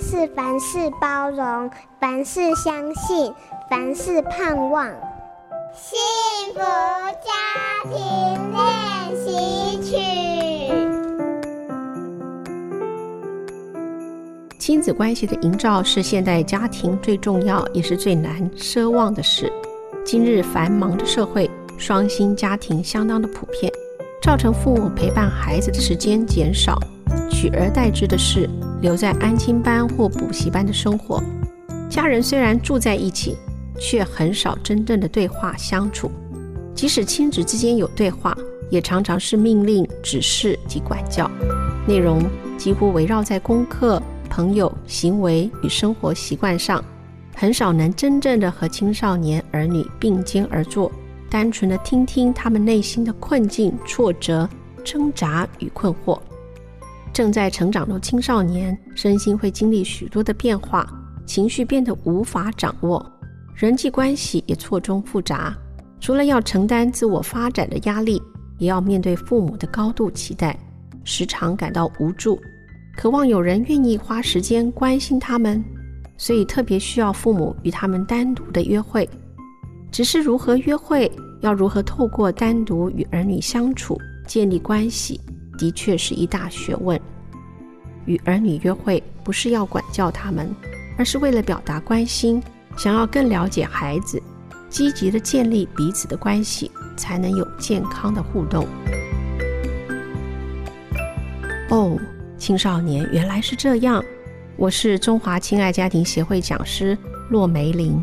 是凡事包容，凡事相信，凡事盼望。幸福家庭练习曲。亲子关系的营造是现代家庭最重要也是最难奢望的事。今日繁忙的社会，双薪家庭相当的普遍，造成父母陪伴孩子的时间减少，取而代之的是留在安亲班或补习班的生活。家人虽然住在一起，却很少真正的对话相处。即使亲子之间有对话，也常常是命令、指示及管教，内容几乎围绕在功课、朋友、行为与生活习惯上。很少能真正的和青少年儿女并肩而坐，单纯的听听他们内心的困境、挫折、挣扎与困惑。正在成长的青少年，身心会经历许多的变化，情绪变得无法掌握，人际关系也错综复杂。除了要承担自我发展的压力，也要面对父母的高度期待，时常感到无助，渴望有人愿意花时间关心他们。所以特别需要父母与他们单独的约会，只是如何约会，要如何透过单独与儿女相处建立关系，的确是一大学问。与儿女约会不是要管教他们，而是为了表达关心，想要更了解孩子，积极的建立彼此的关系，才能有健康的互动。哦，青少年原来是这样。我是中华亲爱家庭协会讲师骆梅玲。